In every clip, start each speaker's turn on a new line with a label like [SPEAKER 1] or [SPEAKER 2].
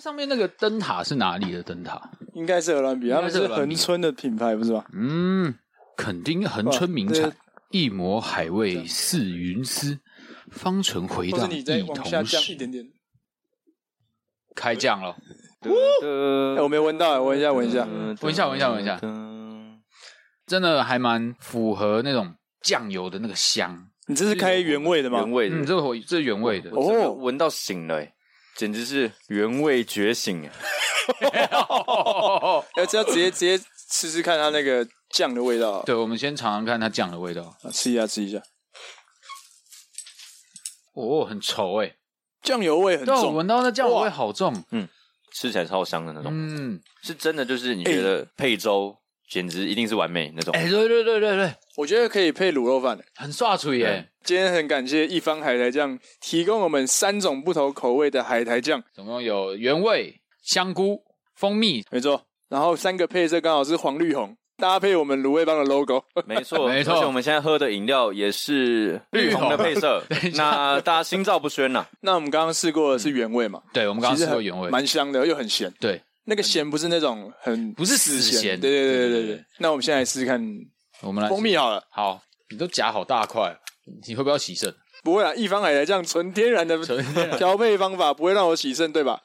[SPEAKER 1] 上面那个灯塔是哪里的灯塔？
[SPEAKER 2] 应该是荷兰比，他们是恒春的品牌，不是吗？
[SPEAKER 1] 嗯，垦丁恒春名产，一抹海味似云丝，芳醇回荡，一同食。开酱了，
[SPEAKER 2] 我没闻到，闻一下，闻一下，
[SPEAKER 1] 闻一下，闻一下，闻一下，真的还蛮符合那种酱油的那个香。
[SPEAKER 2] 你这是开原味的吗？
[SPEAKER 3] 原味的，
[SPEAKER 1] 嗯，这个这是原味的。
[SPEAKER 3] 哦，闻到醒了，简直是原味觉醒啊！
[SPEAKER 2] 要只要直接直接吃吃看它那个酱的味道。
[SPEAKER 1] 对，我们先尝尝看它酱的味道。
[SPEAKER 2] 吃一下，吃一下。
[SPEAKER 1] 哦，很稠哎，
[SPEAKER 2] 酱油味很重，
[SPEAKER 1] 闻到那酱油味好重。
[SPEAKER 3] 嗯，吃起来超香的那种。嗯，是真的，就是你觉得配粥。简直一定是完美那种。
[SPEAKER 1] 哎、欸，对对对对对，
[SPEAKER 2] 我觉得可以配卤肉饭，
[SPEAKER 1] 很刷嘴耶。
[SPEAKER 2] 今天很感谢一方海苔酱提供我们三种不同口味的海苔酱，
[SPEAKER 1] 总共有原味、香菇、蜂蜜，
[SPEAKER 2] 没错。然后三个配色刚好是黄绿红，搭配我们卤味帮的 logo，
[SPEAKER 3] 没错 没错。而且我们现在喝的饮料也是绿红的配色，那大家心照不宣呐。
[SPEAKER 2] 那我们刚刚试过的是原味嘛？
[SPEAKER 1] 对，我们刚刚试过原味，
[SPEAKER 2] 蛮香的，又很咸。
[SPEAKER 1] 对。
[SPEAKER 2] 那个咸不是那种很
[SPEAKER 1] 不是死咸，
[SPEAKER 2] 对对对对对对。那我们现在来试试看，
[SPEAKER 1] 我们来
[SPEAKER 2] 蜂蜜好了。
[SPEAKER 1] 好，你都夹好大块，你会不会要洗肾？
[SPEAKER 2] 不会啊，一方海苔酱纯天然的调配方法，不会让我洗肾，对吧？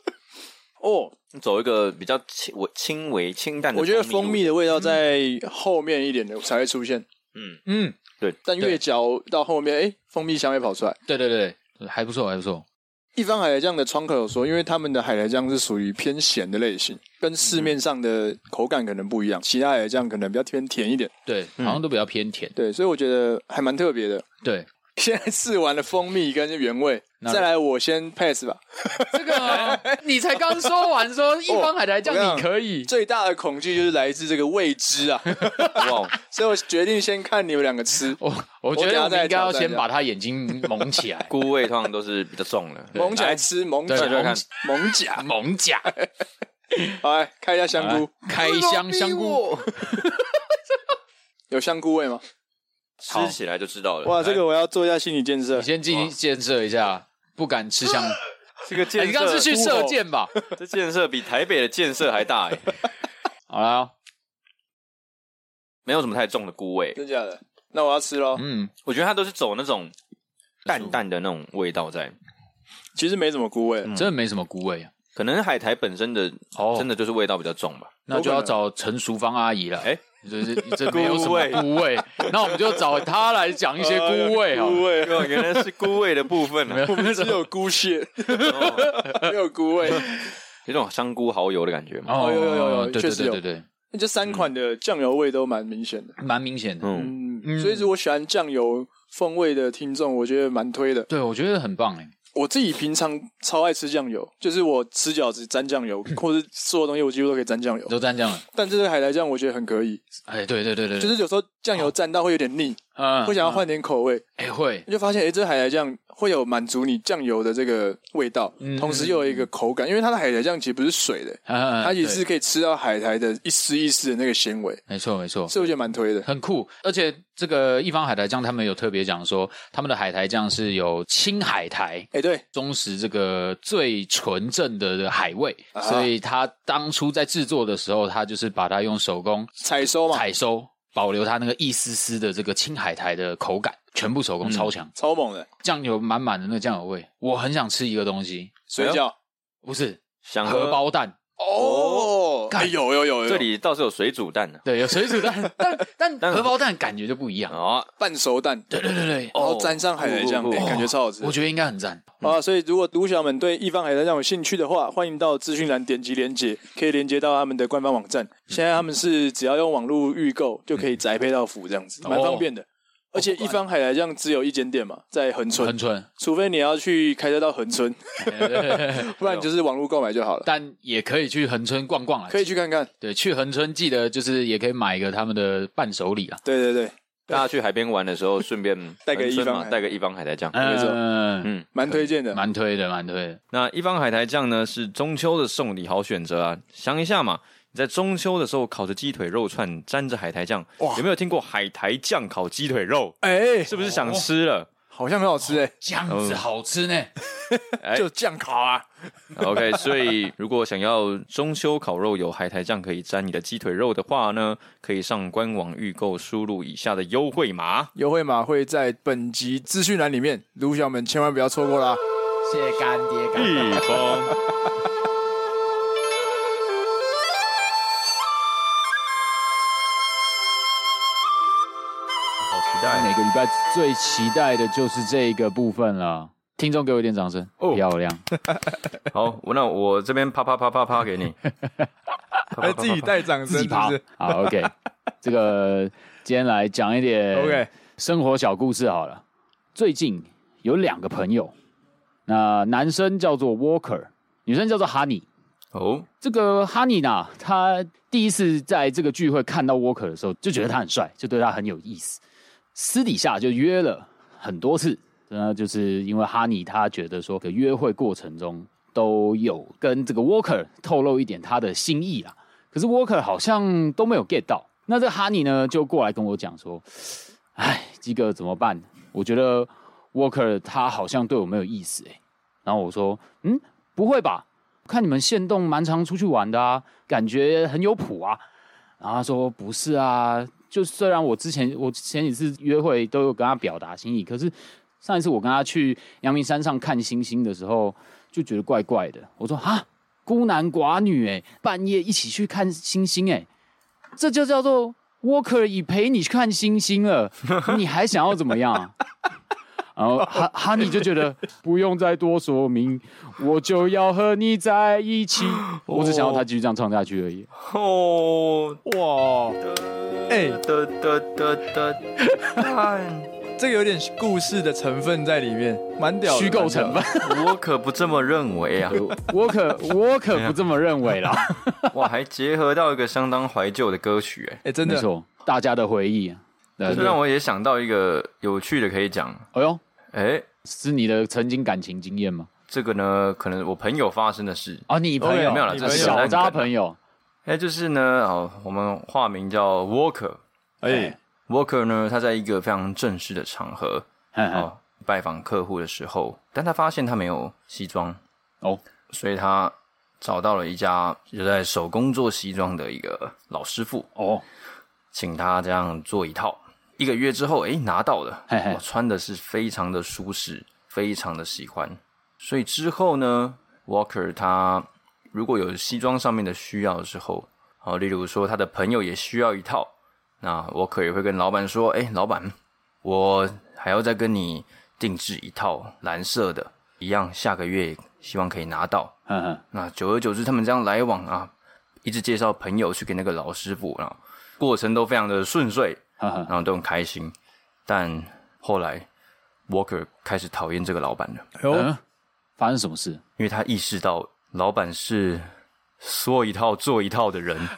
[SPEAKER 3] 哦，走一个比较轻微、轻微清淡的。
[SPEAKER 2] 我觉得蜂蜜的味道在后面一点的才会出现。
[SPEAKER 3] 嗯嗯，对。
[SPEAKER 2] 但越嚼到后面，哎，蜂蜜香味跑出来。
[SPEAKER 1] 对对对，还不错，还不错。
[SPEAKER 2] 一方海苔酱的窗口有说，因为他们的海苔酱是属于偏咸的类型，跟市面上的口感可能不一样。其他海苔酱可能比较偏甜一点，
[SPEAKER 1] 对，好像都比较偏甜。
[SPEAKER 2] 对，所以我觉得还蛮特别的。
[SPEAKER 1] 对。
[SPEAKER 2] 现在试完了蜂蜜跟原味，再来我先 pass 吧。
[SPEAKER 1] 这个 你才刚说完，说一方海苔酱你可以。
[SPEAKER 2] 最大的恐惧就是来自这个未知啊！哇！所以我决定先看你们两个吃。
[SPEAKER 1] 我我觉得我们应该要先把他眼睛蒙起来。
[SPEAKER 3] 菇味通常都是比较重的，
[SPEAKER 2] 蒙起来吃，蒙起来看，蒙甲，
[SPEAKER 1] 蒙甲。
[SPEAKER 2] 好，来开一下香菇，
[SPEAKER 1] 开箱香菇，
[SPEAKER 2] 有香菇味吗？
[SPEAKER 3] 吃起来就知道了。
[SPEAKER 2] 哇，这个我要做一下心理建设。
[SPEAKER 1] 你先进行建设一下，不敢吃香。
[SPEAKER 3] 这个建设，你
[SPEAKER 1] 刚是去射箭吧？
[SPEAKER 3] 这建设比台北的建设还大哎。
[SPEAKER 1] 好了，
[SPEAKER 3] 没有什么太重的菇味，
[SPEAKER 2] 真假的？那我要吃喽。
[SPEAKER 3] 嗯，我觉得它都是走那种淡淡的那种味道在。
[SPEAKER 2] 其实没什么菇味，
[SPEAKER 1] 真的没什么菇味。
[SPEAKER 3] 可能海苔本身的哦，真的就是味道比较重吧。
[SPEAKER 1] 那就要找陈淑芳阿姨了。哎。就是这没有什么 菇味，那我们就找他来讲一些菇味啊。
[SPEAKER 3] 菇味，原来是菇味的部分呢。
[SPEAKER 2] 我们只 有菇屑，没 有菇味，
[SPEAKER 3] 有种香菇蚝油的感觉嘛。
[SPEAKER 2] 哦，有有有有，
[SPEAKER 1] 确实有。对对对，
[SPEAKER 2] 那这三款的酱油味都蛮明显的，
[SPEAKER 1] 蛮明显的。
[SPEAKER 2] 嗯，所以如果喜欢酱油风味的听众，我觉得蛮推的。
[SPEAKER 1] 对，我觉得很棒哎。
[SPEAKER 2] 我自己平常超爱吃酱油，就是我吃饺子沾酱油，或者所有东西我几乎都可以沾酱油，
[SPEAKER 1] 都沾酱了。
[SPEAKER 2] 但这个海苔酱我觉得很可以。
[SPEAKER 1] 哎，对对对对，
[SPEAKER 2] 就是有时候酱油沾到会有点腻，啊，会想要换点口味。
[SPEAKER 1] 哎，会，
[SPEAKER 2] 你就发现哎，这个海苔酱会有满足你酱油的这个味道，同时又有一个口感，因为它的海苔酱其实不是水的，它也是可以吃到海苔的一丝一丝的那个纤维。
[SPEAKER 1] 没错没错，
[SPEAKER 2] 所以我觉得蛮推的，
[SPEAKER 1] 很酷，而且。这个一方海苔酱，他们有特别讲说，他们的海苔酱是有青海苔，
[SPEAKER 2] 哎，对，
[SPEAKER 1] 忠实这个最纯正的海味，啊、所以他当初在制作的时候，他就是把它用手工
[SPEAKER 2] 采收嘛，
[SPEAKER 1] 采收，保留它那个一丝丝的这个青海苔的口感，全部手工超强，嗯、
[SPEAKER 2] 超猛的，
[SPEAKER 1] 酱油满满的那个酱油味，我很想吃一个东西，
[SPEAKER 2] 水饺，
[SPEAKER 1] 不是，
[SPEAKER 3] 想
[SPEAKER 1] 荷包蛋。
[SPEAKER 2] 哦，有有有有，
[SPEAKER 3] 这里倒是有水煮蛋的，
[SPEAKER 1] 对，有水煮蛋，但但荷包蛋感觉就不一样。
[SPEAKER 3] 哦，
[SPEAKER 2] 半熟蛋，
[SPEAKER 1] 对对对对，
[SPEAKER 2] 然后沾上海苔酱，感觉超好吃，
[SPEAKER 1] 我觉得应该很赞。
[SPEAKER 2] 啊。所以如果读者们对一方海苔酱有兴趣的话，欢迎到资讯栏点击连接，可以连接到他们的官方网站。现在他们是只要用网络预购就可以宅配到府，这样子蛮方便的。而且一方海苔酱只有一间店嘛，在恒春。恒春，除非你要去开车到恒春，不然你就是网络购买就好了。
[SPEAKER 1] 但也可以去恒春逛逛啊，
[SPEAKER 2] 可以去看看。
[SPEAKER 1] 对，去恒春记得就是也可以买一个他们的伴手礼啊。
[SPEAKER 2] 对对对，
[SPEAKER 3] 大家去海边玩的时候，顺便带个一方，带个一方海苔酱，没错，嗯，
[SPEAKER 2] 蛮推荐的，
[SPEAKER 1] 蛮推的，蛮推的。
[SPEAKER 3] 那一方海苔酱呢，是中秋的送礼好选择啊，想一下嘛。在中秋的时候烤着鸡腿肉串，沾着海苔酱，哇。有没有听过海苔酱烤鸡腿肉？哎，是不是想吃了？
[SPEAKER 2] 好像很好吃诶，
[SPEAKER 1] 这样子好吃呢，
[SPEAKER 2] 就酱烤啊。
[SPEAKER 3] OK，所以如果想要中秋烤肉有海苔酱可以沾你的鸡腿肉的话呢，可以上官网预购，输入以下的优惠码，
[SPEAKER 2] 优惠码会在本集资讯栏里面，卢小们千万不要错过啦！
[SPEAKER 1] 谢谢干爹干
[SPEAKER 3] 一方。
[SPEAKER 1] 每个礼拜最期待的就是这个部分了，听众给我一点掌声，哦、漂亮。
[SPEAKER 3] 好，那我这边啪啪啪啪啪给你，
[SPEAKER 2] 还自己带掌声，
[SPEAKER 1] 自己啪。好，OK，这个今天来讲一点 OK 生活小故事好了。最近有两个朋友，那男生叫做 Walker，女生叫做 Honey。哦，这个 Honey 呢，他第一次在这个聚会看到 Walker 的时候，就觉得他很帅，就对他很有意思。私底下就约了很多次，那就是因为哈尼他觉得说，个约会过程中都有跟这个 Walker 透露一点他的心意啊，可是 Walker 好像都没有 get 到。那这哈尼呢，就过来跟我讲说：“哎，基哥怎么办？我觉得 Walker 他好像对我没有意思哎。”然后我说：“嗯，不会吧？看你们限动蛮常出去玩的啊，感觉很有谱啊。”然后他说：“不是啊。”就虽然我之前我前几次约会都有跟他表达心意，可是上一次我跟他去阳明山上看星星的时候，就觉得怪怪的。我说啊，孤男寡女哎，半夜一起去看星星哎，这就叫做我可以陪你去看星星了，你还想要怎么样？然后 哈哈尼就觉得不用再多说明，我就要和你在一起。我只想要他继续这样唱下去而已。
[SPEAKER 3] 哦，
[SPEAKER 2] 哇，哎，
[SPEAKER 3] 的的的的，
[SPEAKER 2] 这个有点故事的成分在里面，蛮屌的，
[SPEAKER 1] 虚构成分。
[SPEAKER 3] 我可不这么认为啊，
[SPEAKER 1] 我可我可不这么认为啦。
[SPEAKER 3] 哇，还结合到一个相当怀旧的歌曲，哎，
[SPEAKER 2] 哎，真的，
[SPEAKER 1] 没错，大家的回忆，
[SPEAKER 3] 这让我也想到一个有趣的可以讲。
[SPEAKER 1] 哎呦。
[SPEAKER 3] 哎，
[SPEAKER 1] 是你的曾经感情经验吗？
[SPEAKER 3] 这个呢，可能我朋友发生的事
[SPEAKER 1] 啊。你朋友、哦、没有了，这是小渣朋友。
[SPEAKER 3] 哎，就是呢，哦，我们化名叫 Walker。哎，Walker 呢，他在一个非常正式的场合哦拜访客户的时候，但他发现他没有西装哦，所以他找到了一家有在手工做西装的一个老师傅哦，请他这样做一套。一个月之后，哎，拿到了，嘿嘿，我穿的是非常的舒适，非常的喜欢。所以之后呢，Walker 他如果有西装上面的需要的时候，好，例如说他的朋友也需要一套，那 Walker 也会跟老板说，哎，老板，我还要再跟你定制一套蓝色的，一样，下个月希望可以拿到。嗯嗯，那久而久之，他们这样来往啊，一直介绍朋友去给那个老师傅啊，过程都非常的顺遂。然后都很开心，但后来 Walker 开始讨厌这个老板了。哎呦，
[SPEAKER 1] 嗯，发生什么事？
[SPEAKER 3] 因为他意识到老板是说一套做一套的人。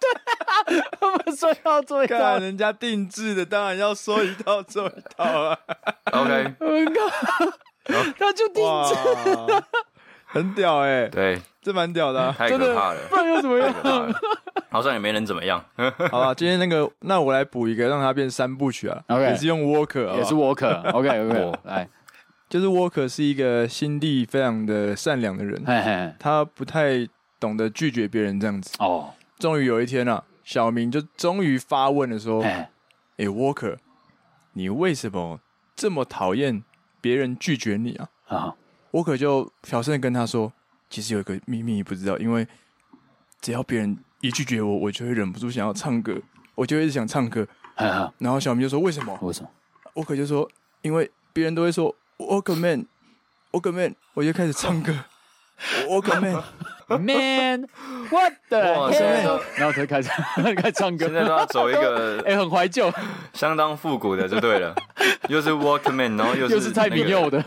[SPEAKER 1] 对啊，他们说要做一套，
[SPEAKER 2] 人家定制的，当然要说一套做一套啊。
[SPEAKER 3] OK，
[SPEAKER 1] 他就定制，
[SPEAKER 2] 很屌哎，欸。
[SPEAKER 3] 对。
[SPEAKER 2] 这蛮屌的，啊，
[SPEAKER 3] 太可怕了，
[SPEAKER 1] 不然又怎么样？
[SPEAKER 3] 好像也没人怎么样。
[SPEAKER 2] 好吧，今天那个，那我来补一个，让它变三部曲啊。OK，也是用 Walker，
[SPEAKER 1] 也是 Walker。OK，OK，来，
[SPEAKER 2] 就是 Walker 是一个心地非常的善良的人，嘿嘿，他不太懂得拒绝别人这样子。哦，终于有一天啊，小明就终于发问了，说：“哎，Walker，你为什么这么讨厌别人拒绝你啊？”啊，Walker 就小声的跟他说。其实有一个秘密你不知道，因为只要别人一拒绝我，我就会忍不住想要唱歌，我就一直想唱歌。然后小明就说：“为什么？”“为什么？”我可就说：“因为别人都会说 Walker Man, Walker Man，我就开始唱歌。Walker Man,
[SPEAKER 1] What the hell？然后才开始开始唱歌。
[SPEAKER 3] 现在都要走一个
[SPEAKER 1] 哎，很怀旧，
[SPEAKER 3] 相当复古的就对了。又是 Walker Man，然后又是
[SPEAKER 1] 又是蔡明佑的，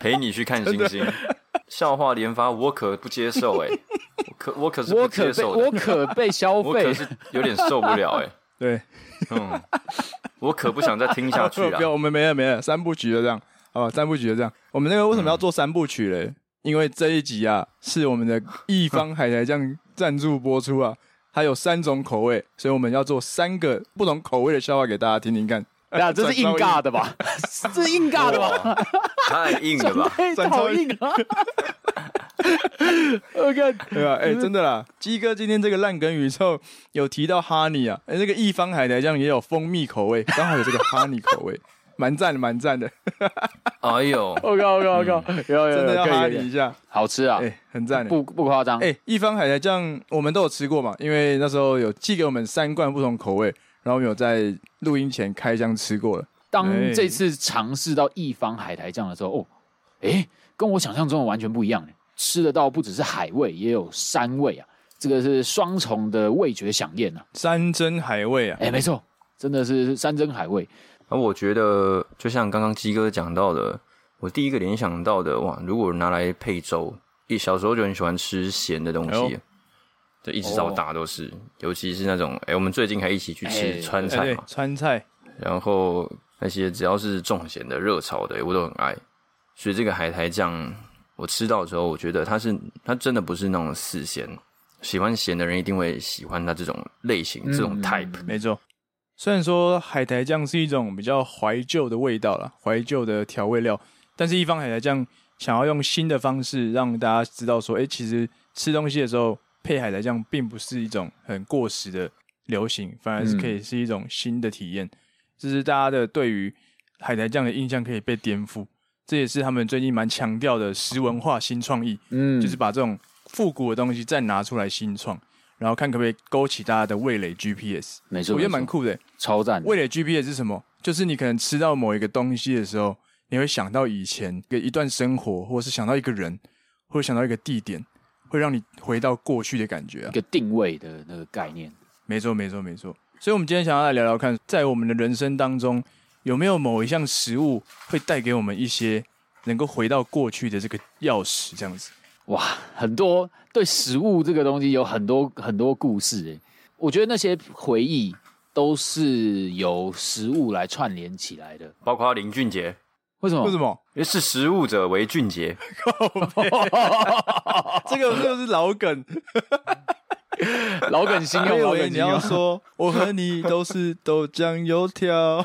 [SPEAKER 3] 陪你去看星星。”笑话连发，我可不接受哎，我可我可是不接受的，
[SPEAKER 1] 我可被消费，
[SPEAKER 3] 我可是有点受不了哎。
[SPEAKER 2] 对，
[SPEAKER 3] 嗯，我可不想再听下去 了。
[SPEAKER 2] 不要，我们没了没了，三部曲就这样，好吧，三部曲就这样。我们那个为什么要做三部曲嘞？因为这一集啊是我们的一方海苔酱赞助播出啊，它有三种口味，所以我们要做三个不同口味的笑话给大家听听看。
[SPEAKER 1] 那这是硬尬的吧？这是硬尬的吧？
[SPEAKER 3] 太硬了吧？
[SPEAKER 1] 这好硬啊 OK，
[SPEAKER 2] 对吧？哎，真的啦，鸡哥今天这个烂梗宇宙有提到哈尼啊，哎，那个一方海苔酱也有蜂蜜口味，刚好有这个哈尼口味。蛮赞的，蛮赞的。
[SPEAKER 3] 哎呦，
[SPEAKER 1] 我靠，我靠，我靠，
[SPEAKER 2] 真的要哈你一下，
[SPEAKER 1] 好吃啊！
[SPEAKER 2] 哎，很赞，
[SPEAKER 1] 不不夸张。
[SPEAKER 2] 哎，一方海苔酱我们都有吃过嘛，因为那时候有寄给我们三罐不同口味，然后我们有在录音前开箱吃过了。
[SPEAKER 1] 当这次尝试到一方海苔酱的时候，哦，哎，跟我想象中的完全不一样。吃得到不只是海味，也有山味啊，这个是双重的味觉饗宴啊，
[SPEAKER 2] 山珍海味啊！
[SPEAKER 1] 哎，没错，真的是山珍海味。
[SPEAKER 3] 而我觉得，就像刚刚鸡哥讲到的，我第一个联想到的，哇，如果拿来配粥，一小时候就很喜欢吃咸的东西，这、哎、一直到大都是，哦、尤其是那种，哎，我们最近还一起去吃川菜嘛，
[SPEAKER 2] 川菜，
[SPEAKER 3] 然后那些只要是重咸的、热炒的，我都很爱。所以这个海苔酱，我吃到的时候，我觉得它是，它真的不是那种死咸，喜欢咸的人一定会喜欢它这种类型、嗯、这种 type，
[SPEAKER 2] 没错。虽然说海苔酱是一种比较怀旧的味道了，怀旧的调味料，但是一方海苔酱想要用新的方式让大家知道说，哎、欸，其实吃东西的时候配海苔酱并不是一种很过时的流行，反而是可以是一种新的体验，就、嗯、是大家的对于海苔酱的印象可以被颠覆。这也是他们最近蛮强调的食文化新创意，嗯，就是把这种复古的东西再拿出来新创。然后看可不可以勾起大家的味蕾 GPS，
[SPEAKER 1] 没错，
[SPEAKER 2] 我觉得蛮酷的，
[SPEAKER 1] 超赞。
[SPEAKER 2] 味蕾 GPS 是什么？就是你可能吃到某一个东西的时候，你会想到以前的一段生活，或者是想到一个人，或者想到一个地点，会让你回到过去的感觉啊。
[SPEAKER 1] 一个定位的那个概念，
[SPEAKER 2] 没错，没错，没错。所以，我们今天想要来聊聊看，在我们的人生当中，有没有某一项食物会带给我们一些能够回到过去的这个钥匙，这样子。
[SPEAKER 1] 哇，很多对食物这个东西有很多很多故事诶，我觉得那些回忆都是由食物来串联起来的，
[SPEAKER 3] 包括林俊杰，
[SPEAKER 2] 为什么？为什么？
[SPEAKER 3] 因为是食物者为俊杰，
[SPEAKER 2] 这个就是老梗，
[SPEAKER 1] 老梗新用，老梗新用。
[SPEAKER 2] 你要说我和你都是豆浆油条，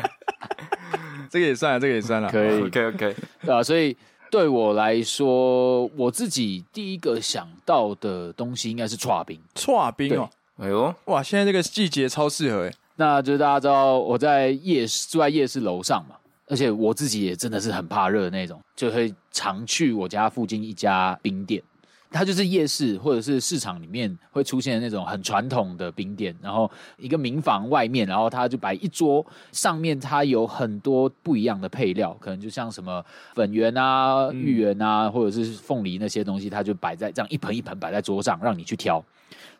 [SPEAKER 2] 这个也算了，这个也算了，
[SPEAKER 1] 可以
[SPEAKER 3] ，OK OK，
[SPEAKER 1] 对啊，所以。对我来说，我自己第一个想到的东西应该是剉冰。
[SPEAKER 2] 剉冰哦，
[SPEAKER 3] 哎呦，
[SPEAKER 2] 哇！现在这个季节超适合哎。
[SPEAKER 1] 那就是大家知道我在夜市住在夜市楼上嘛，而且我自己也真的是很怕热的那种，就会常去我家附近一家冰店。它就是夜市或者是市场里面会出现的那种很传统的冰店，然后一个民房外面，然后它就摆一桌，上面它有很多不一样的配料，可能就像什么粉圆啊、芋圆啊，或者是凤梨那些东西，它就摆在这样一盆一盆摆在桌上，让你去挑。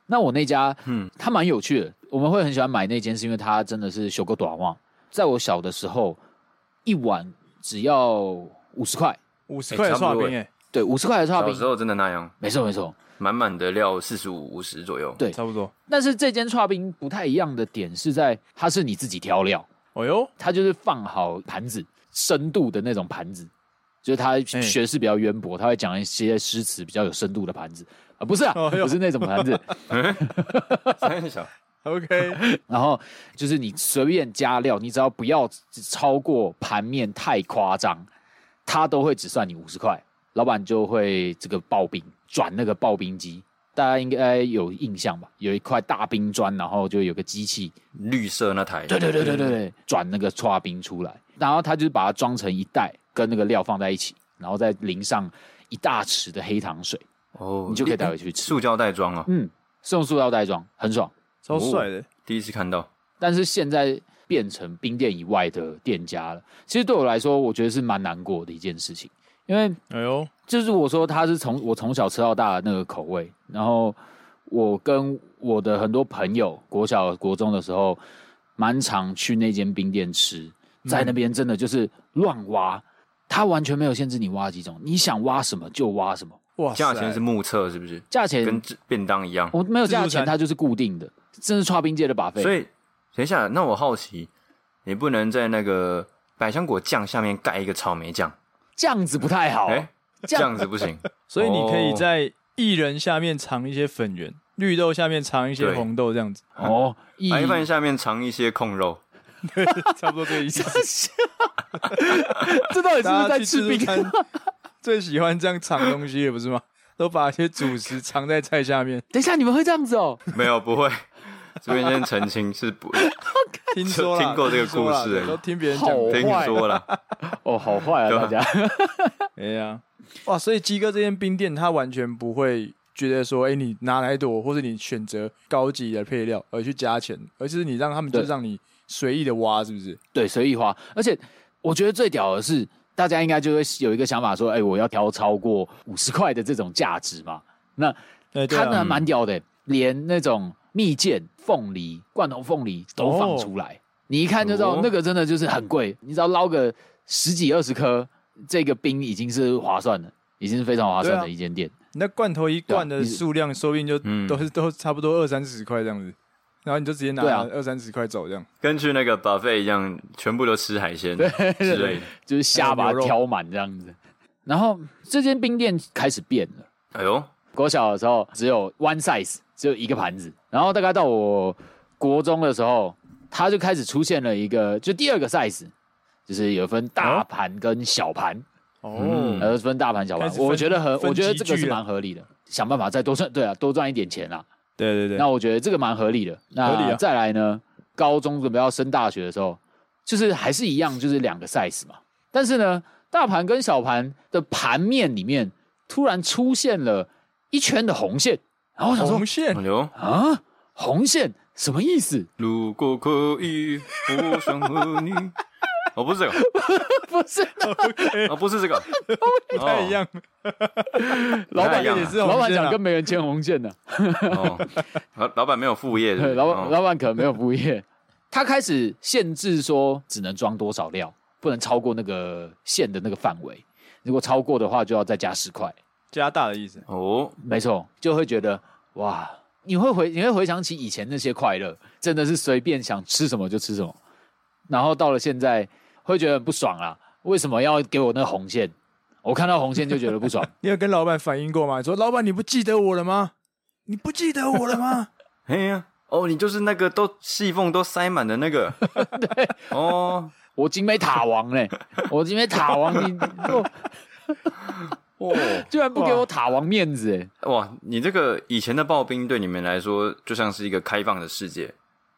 [SPEAKER 1] 那我那家，嗯，它蛮有趣的，我们会很喜欢买那间，是因为它真的是修个短袜。在我小的时候，一碗只要五十块，
[SPEAKER 2] 五十块。
[SPEAKER 1] 对，五十块的剉冰，
[SPEAKER 3] 小时候真的那样，
[SPEAKER 1] 没错没错，
[SPEAKER 3] 满满的料四十五五十左右，
[SPEAKER 1] 对，
[SPEAKER 2] 差不多。
[SPEAKER 1] 但是这间剉冰不太一样的点是在，它是你自己挑料，
[SPEAKER 2] 哦哟，
[SPEAKER 1] 它就是放好盘子，深度的那种盘子，就是他学识比较渊博，他会讲一些诗词比较有深度的盘子。啊，不是啊，哦、不是那种盘子，
[SPEAKER 2] 三小，OK，
[SPEAKER 1] 然后就是你随便加料，你只要不要超过盘面太夸张，他都会只算你五十块。老板就会这个刨冰，转那个刨冰机，大家应该有印象吧？有一块大冰砖，然后就有个机器，
[SPEAKER 3] 绿色那台，
[SPEAKER 1] 对对对对对对，转那个搓冰出来，然后他就把它装成一袋，跟那个料放在一起，然后再淋上一大匙的黑糖水，哦，你就可以带回去吃。
[SPEAKER 3] 塑胶袋装啊，
[SPEAKER 1] 嗯，是用塑胶袋装，很爽，
[SPEAKER 2] 超帅的，
[SPEAKER 3] 第一次看到。
[SPEAKER 1] 但是现在变成冰店以外的店家了，其实对我来说，我觉得是蛮难过的一件事情。因为，哎呦，就是我说他是从我从小吃到大的那个口味，然后我跟我的很多朋友国小国中的时候，蛮常去那间冰店吃，在那边真的就是乱挖，他完全没有限制你挖几种，你想挖什么就挖什么。
[SPEAKER 3] 哇，价钱是目测是不是？
[SPEAKER 1] 价钱
[SPEAKER 3] 跟便当一样，
[SPEAKER 1] 我没有价钱，它就是固定的，真是剉冰界的 buffet。
[SPEAKER 3] 所以，等一下，那我好奇，你不能在那个百香果酱下面盖一个草莓酱？
[SPEAKER 1] 这样子不太好，
[SPEAKER 3] 哎，这样子不行，
[SPEAKER 2] 所以你可以在薏仁下面藏一些粉圆，绿豆下面藏一些红豆，这样子。
[SPEAKER 1] 哦，
[SPEAKER 3] 白饭下面藏一些控肉，
[SPEAKER 2] 差不多这个意思。
[SPEAKER 1] 这到底是不是在吃冰？
[SPEAKER 2] 最喜欢这样藏东西，不是吗？都把一些主食藏在菜下面。
[SPEAKER 1] 等一下，你们会这样子哦？
[SPEAKER 3] 没有，不会。这边先澄清，是不？
[SPEAKER 2] 听说
[SPEAKER 3] 听过这个故事，
[SPEAKER 2] 都听别人讲，
[SPEAKER 3] 听说了。
[SPEAKER 1] 哦，好坏啊，大家。
[SPEAKER 2] 哎呀，哇！所以鸡哥这间冰店，他完全不会觉得说，哎，你拿来朵，或者你选择高级的配料而去加钱，而是你让他们就让你随意的挖，是不是？
[SPEAKER 1] 对，随意挖。而且我觉得最屌的是，大家应该就会有一个想法说，哎，我要挑超过五十块的这种价值嘛。那他们还蛮屌的，连那种。蜜饯、凤梨、罐头凤梨都放出来，哦、你一看就知道那个真的就是很贵。哦、你只要捞个十几二十颗，这个冰已经是划算的，已经是非常划算的一间店。
[SPEAKER 2] 啊、那罐头一罐的数量，说不定就都是都差不多二三十块这样子，然后你就直接拿二三十块走这样，
[SPEAKER 3] 跟去那个 buffet 一样，全部都吃海鲜，对，对，对，对，
[SPEAKER 1] 就是虾把它挑满这样子。然后这间冰店开始变了。哎呦，国小的时候只有 one size。只有一个盘子，然后大概到我国中的时候，它就开始出现了一个，就第二个 size，就是有分大盘跟小盘。哦，呃，分大盘小盘，我觉得很，我觉得这个是蛮合理的，想办法再多赚，对啊，多赚一点钱啊，
[SPEAKER 2] 对对对，
[SPEAKER 1] 那我觉得这个蛮合理的。那再来呢，高中准备要升大学的时候，就是还是一样，就是两个 size 嘛，但是呢，大盘跟小盘的盘面里面突然出现了一圈的红线。然后我想说，红线啊，红线什么意思？
[SPEAKER 3] 如果可以，我想和你。哦，不是这个，
[SPEAKER 1] 不是，
[SPEAKER 3] 哦，不是这个，
[SPEAKER 2] 不太一样。
[SPEAKER 1] 老板也是，老板讲跟没人牵红线的。
[SPEAKER 3] 老老板没有副业 的，
[SPEAKER 1] 老板老板可能没有副业。他开始限制说，只能装多少料，不能超过那个线的那个范围。如果超过的话，就要再加十块。
[SPEAKER 2] 加大的意思
[SPEAKER 1] 哦，没错，就会觉得哇，你会回你会回想起以前那些快乐，真的是随便想吃什么就吃什么，然后到了现在会觉得很不爽啊，为什么要给我那红线？我看到红线就觉得不爽。
[SPEAKER 2] 你有跟老板反映过吗？说老板你不记得我了吗？你不记得我了吗？
[SPEAKER 3] 嘿呀，哦，你就是那个都细缝都塞满的那个，
[SPEAKER 1] 对，哦，我金杯塔王嘞，我金杯塔王你。哇！居然不给我塔王面子哎！
[SPEAKER 3] 哇，你这个以前的刨冰对你们来说就像是一个开放的世界，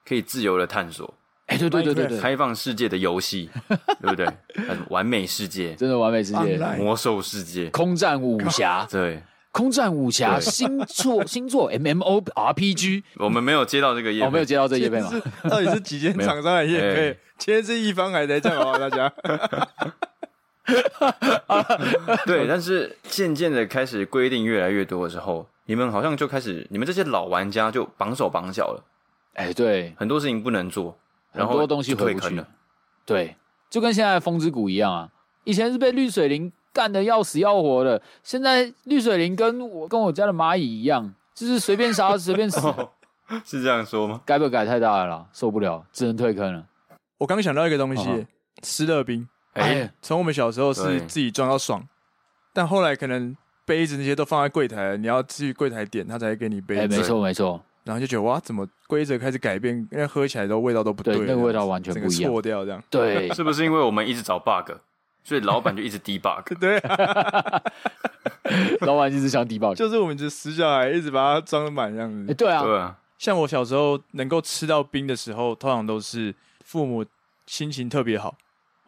[SPEAKER 3] 可以自由的探索。
[SPEAKER 1] 哎，对对对对对，
[SPEAKER 3] 开放世界的游戏，对不对？完美世界，
[SPEAKER 1] 真的完美世界，
[SPEAKER 3] 魔兽世界，
[SPEAKER 1] 空战武侠，
[SPEAKER 3] 对，
[SPEAKER 1] 空战武侠，星座星座 M M O R P G，
[SPEAKER 3] 我们没有接到这个业，
[SPEAKER 1] 我没有接到这个业配吗？
[SPEAKER 2] 到底是几间厂商的业配？今天是一方还在这样啊，大家。
[SPEAKER 3] 对，但是渐渐的开始规定越来越多的时候，你们好像就开始，你们这些老玩家就绑手绑脚了。
[SPEAKER 1] 哎，对，
[SPEAKER 3] 很多事情不能做，然后
[SPEAKER 1] 很多东西回不去了。对，就跟现在风之谷一样啊，以前是被绿水灵干的要死要活的，现在绿水灵跟我跟我家的蚂蚁一样，就是随便杀随便死。哦，
[SPEAKER 3] 是这样说吗？
[SPEAKER 1] 改不改太大了啦，受不了，只能退坑了。
[SPEAKER 2] 我刚想到一个东西，吃乐冰。哎，从我们小时候是自己装到爽，但后来可能杯子那些都放在柜台，你要去柜台点，他才会给你杯子。
[SPEAKER 1] 哎，没错没错。
[SPEAKER 2] 然后就觉得哇，怎么规则开始改变？因为喝起来都味道都不对，
[SPEAKER 1] 那个味道完全不一样，
[SPEAKER 2] 错掉这样。
[SPEAKER 1] 对，
[SPEAKER 3] 是不是因为我们一直找 bug，所以老板就一直 debug？
[SPEAKER 2] 对，
[SPEAKER 1] 老板一直想 debug，
[SPEAKER 2] 就是我们这死小孩一直把它装得满这样子。
[SPEAKER 1] 对啊，
[SPEAKER 3] 对啊。
[SPEAKER 2] 像我小时候能够吃到冰的时候，通常都是父母心情特别好。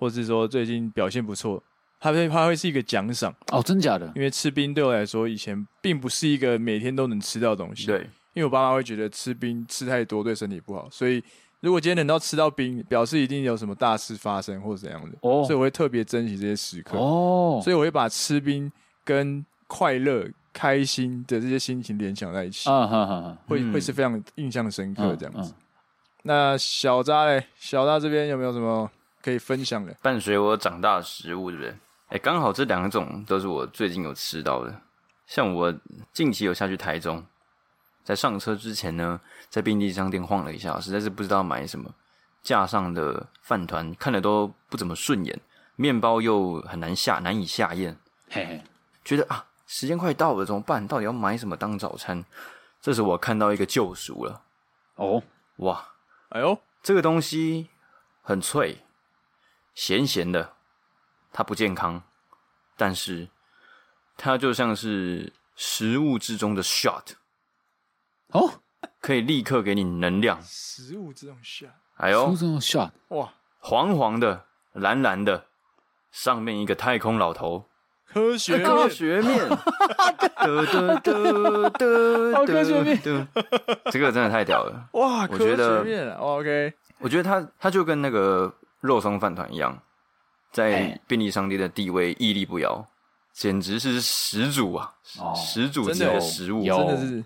[SPEAKER 2] 或是说最近表现不错，它会它会是一个奖赏
[SPEAKER 1] 哦，真假的？
[SPEAKER 2] 因为吃冰对我来说以前并不是一个每天都能吃到的东西。
[SPEAKER 3] 对，
[SPEAKER 2] 因为我爸妈会觉得吃冰吃太多对身体不好，所以如果今天能到吃到冰，表示一定有什么大事发生或者怎样的哦，所以我会特别珍惜这些时刻哦，所以我会把吃冰跟快乐、开心的这些心情联想在一起啊，哈哈，会、嗯、会是非常印象深刻这样子。嗯嗯、那小扎嘞，小扎这边有没有什么？可以分享的，
[SPEAKER 3] 伴随我长大的食物，对不对？哎，刚好这两种都是我最近有吃到的。像我近期有下去台中，在上车之前呢，在便利商店晃了一下，实在是不知道买什么。架上的饭团看着都不怎么顺眼，面包又很难下，难以下咽。嘿嘿，觉得啊，时间快到了，怎么办？到底要买什么当早餐？这时我看到一个救赎了。哦，哇，哎呦，这个东西。很脆，咸咸的，它不健康，但是它就像是食物之中的 shot 哦，可以立刻给你能量。
[SPEAKER 2] 食物之中 shot，
[SPEAKER 3] 哎呦，
[SPEAKER 1] 食物之中 shot，
[SPEAKER 2] 哇，
[SPEAKER 3] 黄黄的，蓝蓝的，上面一个太空老头。
[SPEAKER 2] 科学
[SPEAKER 3] 科学面，
[SPEAKER 1] 科学面，
[SPEAKER 3] 这个真的太屌了
[SPEAKER 2] 哇！
[SPEAKER 3] 我觉得
[SPEAKER 2] 科学面，OK，
[SPEAKER 3] 我觉得他他就跟那个肉松饭团一样，在便利商店的地位屹立不摇，简直是始祖啊！始祖级的食物，
[SPEAKER 2] 真的是，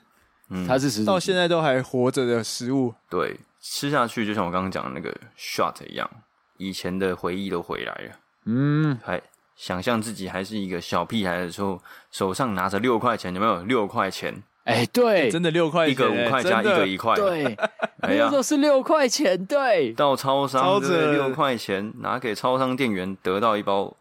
[SPEAKER 1] 嗯，它是始祖，
[SPEAKER 2] 到现在都还活着的食物。
[SPEAKER 3] 对，吃下去就像我刚刚讲的那个 shot 一样，以前的回忆都回来了。嗯，还。想象自己还是一个小屁孩的时候，手上拿着六块钱，有没有六块钱？
[SPEAKER 1] 哎、欸，对，
[SPEAKER 2] 真的六块，
[SPEAKER 3] 一个五块加一个一块，
[SPEAKER 1] 对，哎呀，都是六块钱，对。
[SPEAKER 3] 到超商，这六块钱拿给超商店员，得到一包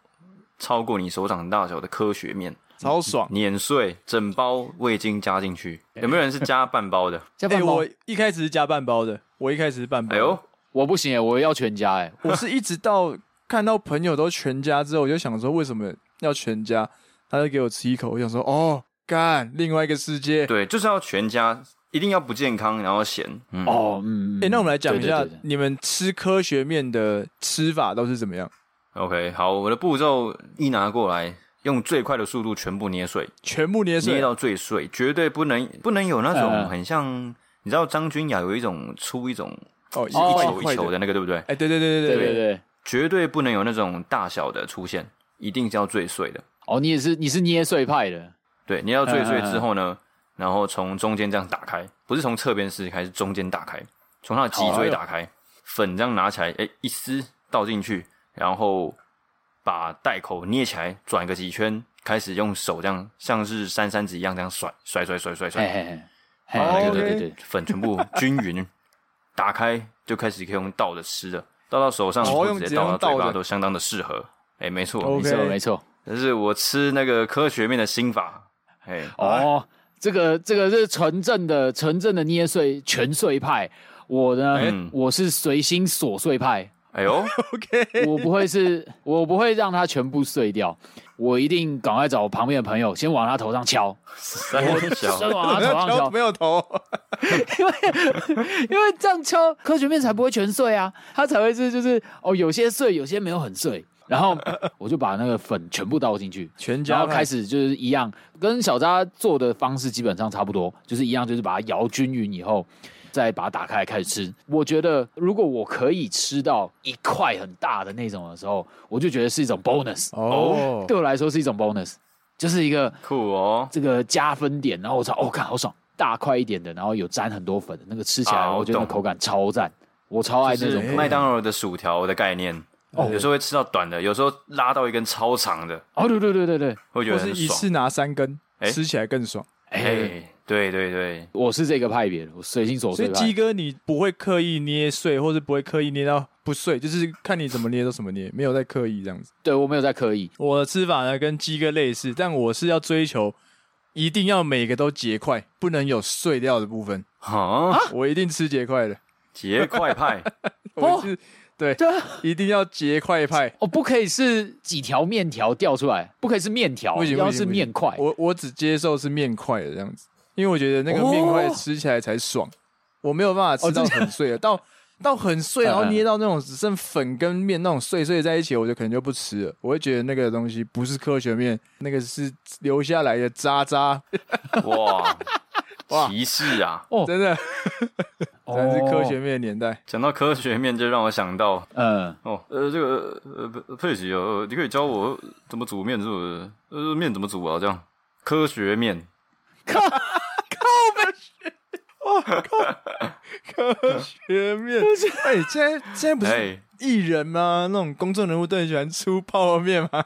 [SPEAKER 3] 超过你手掌大小的科学面，
[SPEAKER 2] 超爽，
[SPEAKER 3] 碾碎整包味精加进去。有没有人是加半包的？
[SPEAKER 2] 加半包、欸，我一开始是加半包的，我一开始是半包。
[SPEAKER 3] 哎呦，
[SPEAKER 1] 我不行哎，我要全加哎，
[SPEAKER 2] 我是一直到。看到朋友都全家之后，我就想说为什么要全家？他就给我吃一口，我想说哦，干，另外一个世界。
[SPEAKER 3] 对，就是要全家，一定要不健康，然后咸。
[SPEAKER 1] 嗯、哦，嗯，
[SPEAKER 2] 哎、欸，那我们来讲一下你们吃科学面的吃法都是怎么样
[SPEAKER 3] ？OK，好，我的步骤一拿过来，用最快的速度全部捏碎，
[SPEAKER 2] 全部捏碎，
[SPEAKER 3] 捏到最碎，绝对不能不能有那种很像，呃、你知道张君雅有一种出一种哦一球一球的那个，对不对？哎、
[SPEAKER 2] 欸，对对对对对对对。
[SPEAKER 3] 绝对不能有那种大小的出现，一定是要最碎的。
[SPEAKER 1] 哦，你也是，你是捏碎派的。
[SPEAKER 3] 对，你要最碎之后呢，然后从中间这样打开，不是从侧边撕开，是中间打开，从它的脊椎打开，粉这样拿起来，哎，一撕倒进去，然后把袋口捏起来，转个几圈，开始用手这样像是扇扇子一样这样甩甩甩甩甩甩，把那个对对对粉全部均匀，打开就开始可以用倒着吃的。倒到手上，或者直接倒到嘴巴，都相当的适合。哎，没错，
[SPEAKER 1] 没错，没错。
[SPEAKER 3] 这是我吃那个科学面的心法。哎，
[SPEAKER 1] 哦，这个这个是纯正的纯正的捏碎全碎派。我呢，我是随心琐碎派。
[SPEAKER 3] 哎呦，
[SPEAKER 2] OK，
[SPEAKER 1] 我不会是，我不会让它全部碎掉。我一定赶快找旁边的朋友，先往他头上敲，
[SPEAKER 3] 先
[SPEAKER 1] 往他头上敲，
[SPEAKER 2] 没有头，
[SPEAKER 1] 因为因为这样敲科学面才不会全碎啊，它才会是就是哦，有些碎，有些没有很碎，然后我就把那个粉全部倒进去，
[SPEAKER 2] 全加，
[SPEAKER 1] 然后开始就是一样，跟小扎做的方式基本上差不多，就是一样，就是把它摇均匀以后。再把它打开开始吃，我觉得如果我可以吃到一块很大的那种的时候，我就觉得是一种 bonus 哦，对我来说是一种 bonus，就是一个
[SPEAKER 3] 酷哦，
[SPEAKER 1] 这个加分点。然后我操，哦，看好爽，大块一点的，然后有沾很多粉的那个，吃起来我觉得那口感超赞，我超爱那种
[SPEAKER 3] 麦当劳的薯条的概念。哦，有时候会吃到短的，有时候拉到一根超长的。
[SPEAKER 1] 哦，对对对对对，
[SPEAKER 3] 会觉得
[SPEAKER 2] 是一次拿三根，吃起来更爽。
[SPEAKER 3] 哎。对对对，
[SPEAKER 1] 我是这个派别的，我随心所欲。
[SPEAKER 2] 所以鸡哥，你不会刻意捏碎，或者不会刻意捏到不碎，就是看你怎么捏都怎么捏，没有在刻意这样子。
[SPEAKER 1] 对，我没有在刻意。
[SPEAKER 2] 我的吃法呢跟鸡哥类似，但我是要追求一定要每个都结块，不能有碎掉的部分。啊，我一定吃结块的
[SPEAKER 3] 结块派。
[SPEAKER 2] 我是对对，一定要结块派。
[SPEAKER 1] 哦，不可以是几条面条掉出来，不可以是面条，不要是面块。
[SPEAKER 2] 我我只接受是面块的这样子。因为我觉得那个面块吃起来才爽，我没有办法吃到很碎的，到 到很碎，然后捏到那种只剩粉跟面那种碎碎在一起，我就可能就不吃了。我会觉得那个东西不是科学面，那个是留下来的渣渣。
[SPEAKER 3] 哇哇，歧视啊！
[SPEAKER 2] 哦，真的，真的是科学面年代。
[SPEAKER 3] 讲到科学面，就让我想到，嗯，哦，呃，这个呃佩奇哦，你可以教我怎么煮面，是不是？呃，面怎么煮啊？这样科学面。
[SPEAKER 2] 靠 靠北学，哇靠科学面！哎，现在现在不是艺人吗？那种公众人物都很喜欢出泡面吗？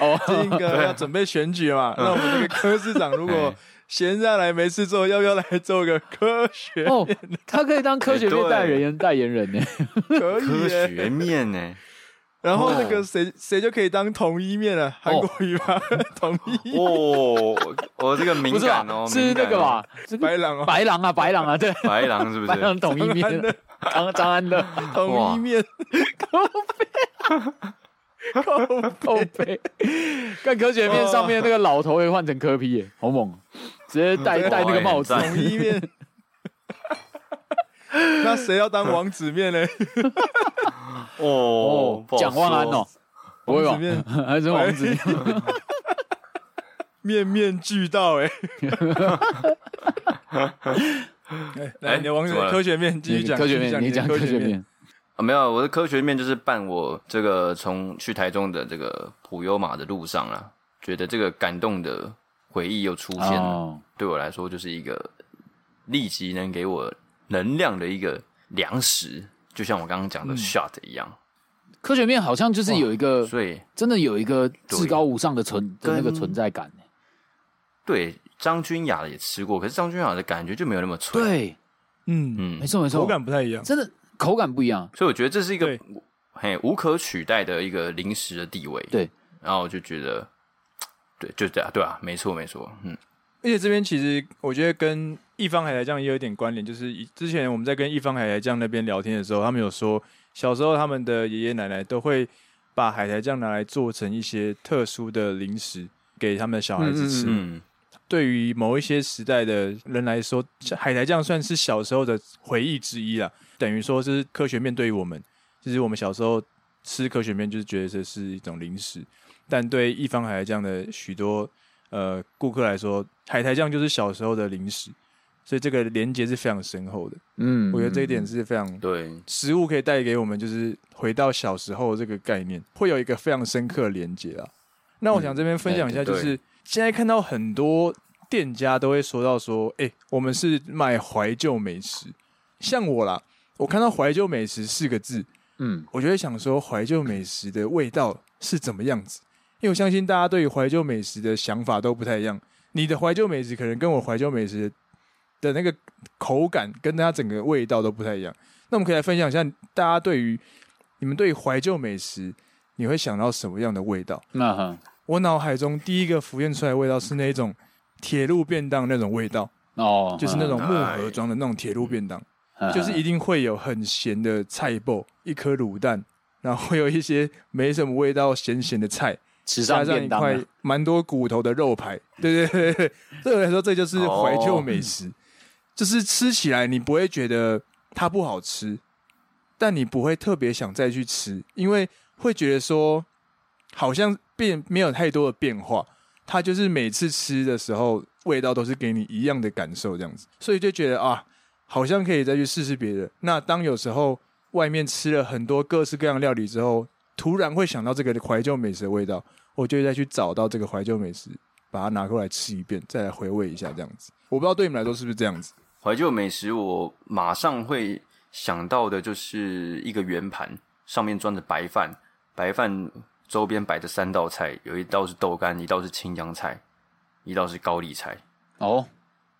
[SPEAKER 2] 哦，这个要准备选举嘛？那我们这个科市长如果闲下来没事做，要不要来做个科学面？哦，
[SPEAKER 1] 他可以当科学面代言人，代言人呢？
[SPEAKER 2] 可以，
[SPEAKER 3] 科学面呢？
[SPEAKER 2] 然后那个谁谁就可以当统一面了，韩国语吧？统一
[SPEAKER 3] 哦，我这个敏感哦，
[SPEAKER 1] 是那个吧？
[SPEAKER 2] 白狼啊，
[SPEAKER 1] 白狼啊，白狼啊，对，
[SPEAKER 3] 白狼是不是？
[SPEAKER 1] 白狼统一面，张张安乐。
[SPEAKER 2] 同一面，
[SPEAKER 1] 靠背，靠靠背，看科学面上面那个老头也换成科皮耶，好猛，直接戴戴那个帽子，
[SPEAKER 2] 统一面。那谁要当王子面呢？
[SPEAKER 1] 哦，蒋万安哦，
[SPEAKER 2] 王子面。
[SPEAKER 1] 还是王子？面，
[SPEAKER 2] 面面俱到哎。来，你的王子科学面继续讲，
[SPEAKER 1] 科学面你讲科学面。
[SPEAKER 3] 啊？没有，我的科学面就是伴我这个从去台中的这个普悠玛的路上啊，觉得这个感动的回忆又出现了。对我来说，就是一个立即能给我。能量的一个粮食，就像我刚刚讲的 shot 一样。
[SPEAKER 1] 嗯、科学面好像就是有一个，
[SPEAKER 3] 所以
[SPEAKER 1] 真的有一个至高无上的存的那个存在感。
[SPEAKER 3] 对，张君雅的也吃过，可是张君雅的感觉就没有那么脆。
[SPEAKER 1] 对，嗯嗯，没错没错，
[SPEAKER 2] 口感不太一样，
[SPEAKER 1] 真的口感不一样。
[SPEAKER 3] 所以我觉得这是一个嘿无可取代的一个零食的地位。
[SPEAKER 1] 对，
[SPEAKER 3] 然后我就觉得，对，就这样，对啊，没错没错，嗯。
[SPEAKER 2] 而且这边其实我觉得跟一方海苔酱也有一点关联，就是之前我们在跟一方海苔酱那边聊天的时候，他们有说小时候他们的爷爷奶奶都会把海苔酱拿来做成一些特殊的零食给他们的小孩子吃。嗯，嗯，对于某一些时代的人来说，海苔酱算是小时候的回忆之一啦。等于说是科学面对于我们，其实我们小时候吃科学面就是觉得这是一种零食，但对一方海苔酱的许多。呃，顾客来说，海苔酱就是小时候的零食，所以这个连接是非常深厚的。嗯，我觉得这一点是非常
[SPEAKER 3] 对。
[SPEAKER 2] 食物可以带给我们，就是回到小时候这个概念，会有一个非常深刻的连接啊。那我想这边分享一下，就是现在看到很多店家都会说到说，哎，我们是卖怀旧美食。像我啦，我看到怀旧美食四个字，嗯，我就会想说，怀旧美食的味道是怎么样子？因为我相信大家对于怀旧美食的想法都不太一样，你的怀旧美食可能跟我怀旧美食的那个口感跟它整个味道都不太一样。那我们可以来分享一下，大家对于你们对于怀旧美食，你会想到什么样的味道？那哈，我脑海中第一个浮现出来的味道是那种铁路便当那种味道哦，就是那种木盒装的那种铁路便当，就是一定会有很咸的菜脯，一颗卤蛋，然后会有一些没什么味道咸咸的菜。加上一块蛮多骨头的肉排，对对对对，对。我来说这就是怀旧美食，哦、就是吃起来你不会觉得它不好吃，但你不会特别想再去吃，因为会觉得说好像变没有太多的变化，它就是每次吃的时候味道都是给你一样的感受这样子，所以就觉得啊，好像可以再去试试别的。那当有时候外面吃了很多各式各样料理之后，突然会想到这个怀旧美食的味道，我就再去找到这个怀旧美食，把它拿过来吃一遍，再来回味一下这样子。我不知道对你们来说是不是这样子。
[SPEAKER 3] 怀旧美食，我马上会想到的就是一个圆盘，上面装着白饭，白饭周边摆着三道菜，有一道是豆干，一道是青江菜，一道是高丽菜。哦，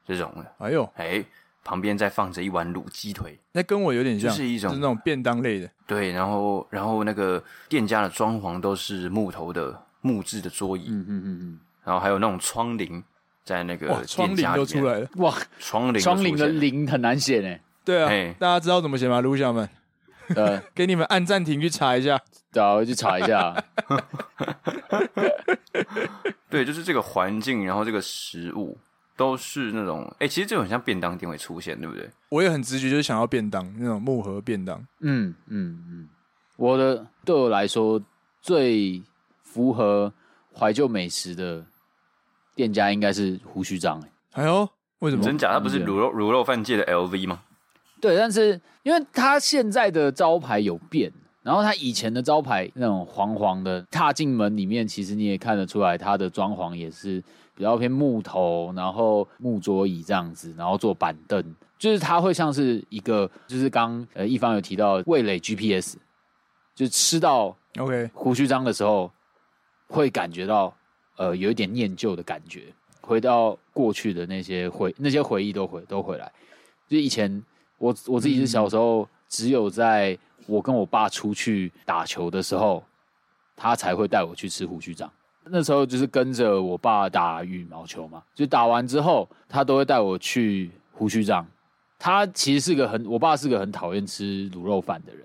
[SPEAKER 3] 这种的。哎呦，哎。旁边再放着一碗卤鸡腿，
[SPEAKER 2] 那跟我有点像，
[SPEAKER 3] 是一种
[SPEAKER 2] 是那种便当类的。
[SPEAKER 3] 对，然后然后那个店家的装潢都是木头的木质的桌椅，嗯嗯嗯嗯，然后还有那种窗棂在那个
[SPEAKER 2] 窗帘都出来了，哇，
[SPEAKER 3] 窗棂
[SPEAKER 1] 窗棂的棂很难写呢。
[SPEAKER 2] 对啊，大家知道怎么写吗？卢小们，呃，给你们按暂停去查一下，
[SPEAKER 1] 对啊，我去查一下。
[SPEAKER 3] 对，就是这个环境，然后这个食物。都是那种，哎、欸，其实就很像便当店会出现，对不对？
[SPEAKER 2] 我也很直觉，就是想要便当那种木盒便当。
[SPEAKER 1] 嗯嗯嗯，我的对我来说最符合怀旧美食的店家应该是胡须张。
[SPEAKER 2] 哎呦，为什么？
[SPEAKER 3] 真假？他不是卤肉卤肉饭界的 LV 吗？
[SPEAKER 1] 对，但是因为他现在的招牌有变，然后他以前的招牌那种黄黄的，踏进门里面，其实你也看得出来，他的装潢也是。比较偏木头，然后木桌椅这样子，然后做板凳，就是它会像是一个，就是刚呃一方有提到味蕾 GPS，就吃到 OK 胡须章的时候，会感觉到呃有一点念旧的感觉，回到过去的那些回那些回忆都回都回来。就以前我我自己是小时候，嗯、只有在我跟我爸出去打球的时候，他才会带我去吃胡须张。那时候就是跟着我爸打羽毛球嘛，就打完之后，他都会带我去胡须章，他其实是个很，我爸是个很讨厌吃卤肉饭的人，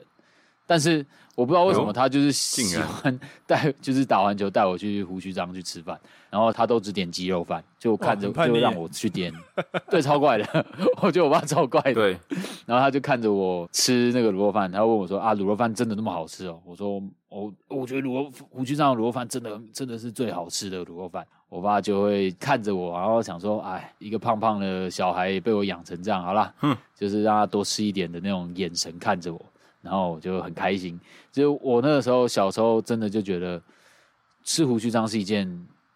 [SPEAKER 1] 但是我不知道为什么他就是喜欢 带，就是打完球带我去胡须张去吃饭，然后他都只点鸡肉饭，就看着就让我去点，对，超怪的，我觉得我爸超怪的，
[SPEAKER 3] 对，
[SPEAKER 1] 然后他就看着我吃那个卤肉饭，他问我说啊，卤肉饭真的那么好吃哦？我说我我觉得卤肉胡须张的卤肉饭真的真的是最好吃的卤肉饭。我爸就会看着我，然后想说：“哎，一个胖胖的小孩被我养成这样，好了，哼，就是让他多吃一点的那种眼神看着我，然后我就很开心。就我那个时候小时候，真的就觉得吃胡须章是一件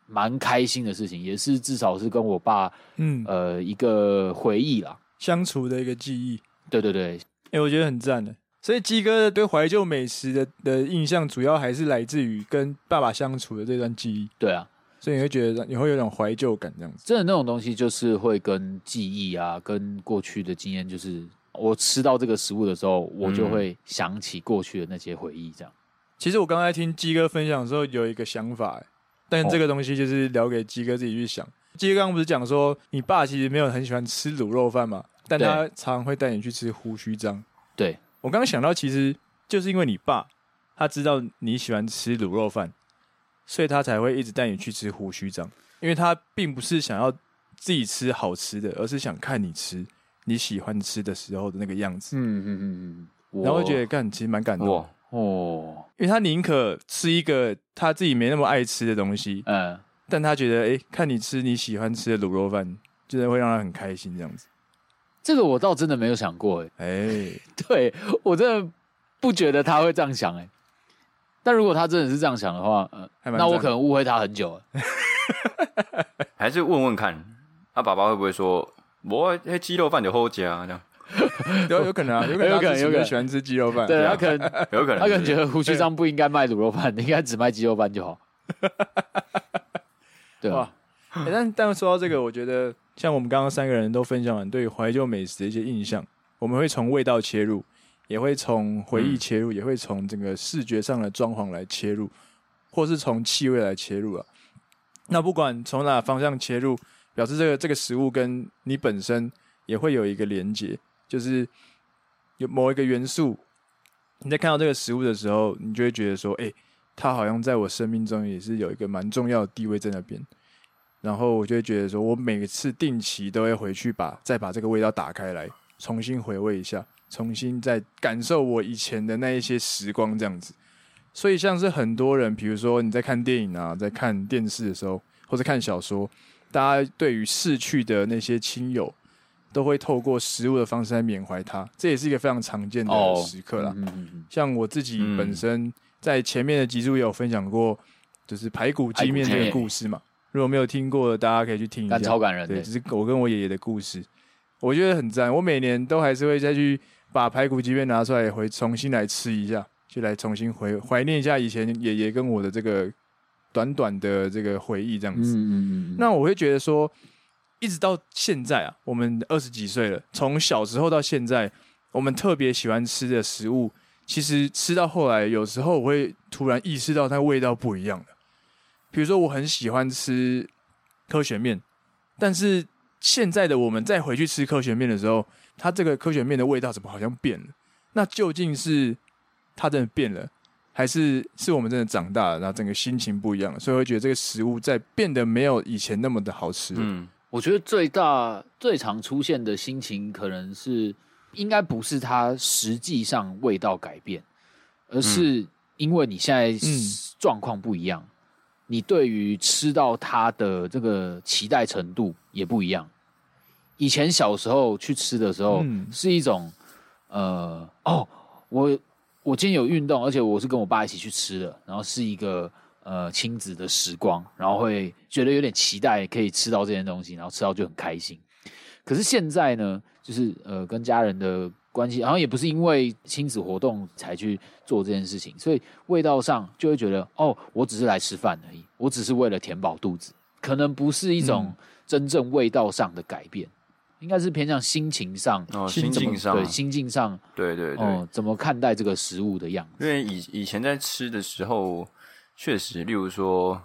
[SPEAKER 1] 蛮开心的事情，也是至少是跟我爸，嗯，呃，一个回忆啦，
[SPEAKER 2] 相处的一个记忆。
[SPEAKER 1] 对对对，
[SPEAKER 2] 哎、欸，我觉得很赞的。所以鸡哥对怀旧美食的的印象，主要还是来自于跟爸爸相处的这段记忆。
[SPEAKER 1] 对啊。”
[SPEAKER 2] 所以你会觉得你会有种怀旧感，这样子。
[SPEAKER 1] 真的那种东西就是会跟记忆啊，跟过去的经验，就是我吃到这个食物的时候，我就会想起过去的那些回忆。这样。
[SPEAKER 2] 其实我刚才听鸡哥分享的时候，有一个想法，但这个东西就是留给鸡哥自己去想。鸡哥刚刚不是讲说，你爸其实没有很喜欢吃卤肉饭嘛，但他常常会带你去吃胡须章。
[SPEAKER 1] 对，我
[SPEAKER 2] 刚刚想到，其实就是因为你爸他知道你喜欢吃卤肉饭。所以他才会一直带你去吃胡须章，因为他并不是想要自己吃好吃的，而是想看你吃你喜欢吃的时候的那个样子。嗯嗯嗯嗯，然后会觉得干其实蛮感动哦，因为他宁可吃一个他自己没那么爱吃的东西，嗯，但他觉得哎、欸，看你吃你喜欢吃的卤肉饭，真的会让他很开心这样子。
[SPEAKER 1] 这个我倒真的没有想过、欸，哎、欸，对我真的不觉得他会这样想、欸，哎。但如果他真的是这样想的话，呃，那我可能误会他很久了。
[SPEAKER 3] 还是问问看，他爸爸会不会说，我那鸡肉饭就好吃啊？这样
[SPEAKER 2] 有有可能啊，有可能，有可能，有可能喜欢吃鸡肉饭。
[SPEAKER 1] 对，他可能
[SPEAKER 3] 有可能，
[SPEAKER 1] 他可能觉得胡须章不应该卖卤肉饭，应该只卖鸡肉饭就好。对吧？
[SPEAKER 2] 欸，但但说到这个，我觉得像我们刚刚三个人都分享完对怀旧美食的一些印象，我们会从味道切入。也会从回忆切入，嗯、也会从整个视觉上的装潢来切入，或是从气味来切入啊。那不管从哪方向切入，表示这个这个食物跟你本身也会有一个连结，就是有某一个元素，你在看到这个食物的时候，你就会觉得说，哎、它好像在我生命中也是有一个蛮重要的地位在那边。然后我就会觉得说，我每次定期都会回去把再把这个味道打开来，重新回味一下。重新再感受我以前的那一些时光，这样子。所以像是很多人，比如说你在看电影啊，在看电视的时候，或者看小说，大家对于逝去的那些亲友，都会透过食物的方式来缅怀他。这也是一个非常常见的时刻啦。Oh, 像我自己本身在前面的集数也有分享过，就是排骨鸡面这个故事嘛。如果没有听过的，大家可以去听一下，
[SPEAKER 1] 超感人。
[SPEAKER 2] 对，就是我跟我爷爷的故事，我觉得很赞。我每年都还是会再去。把排骨鸡面拿出来，回重新来吃一下，就来重新回怀念一下以前爷爷跟我的这个短短的这个回忆，这样子。嗯嗯嗯。那我会觉得说，一直到现在啊，我们二十几岁了，从小时候到现在，我们特别喜欢吃的食物，其实吃到后来，有时候我会突然意识到它味道不一样了。比如说，我很喜欢吃科学面，但是现在的我们再回去吃科学面的时候，它这个科学面的味道怎么好像变了？那究竟是它真的变了，还是是我们真的长大了，然后整个心情不一样了？所以我会觉得这个食物在变得没有以前那么的好吃。嗯，
[SPEAKER 1] 我觉得最大最常出现的心情，可能是应该不是它实际上味道改变，而是因为你现在状况不一样，嗯、你对于吃到它的这个期待程度也不一样。以前小时候去吃的时候，嗯、是一种，呃，哦，我我今天有运动，而且我是跟我爸一起去吃的，然后是一个呃亲子的时光，然后会觉得有点期待可以吃到这些东西，然后吃到就很开心。可是现在呢，就是呃跟家人的关系，好像也不是因为亲子活动才去做这件事情，所以味道上就会觉得，哦，我只是来吃饭而已，我只是为了填饱肚子，可能不是一种真正味道上的改变。应该是偏向心情上，
[SPEAKER 3] 哦，心境上，
[SPEAKER 1] 对，心境上，
[SPEAKER 3] 对对对，哦，
[SPEAKER 1] 怎么看待这个食物的样子？
[SPEAKER 3] 因为以以前在吃的时候，确实，例如说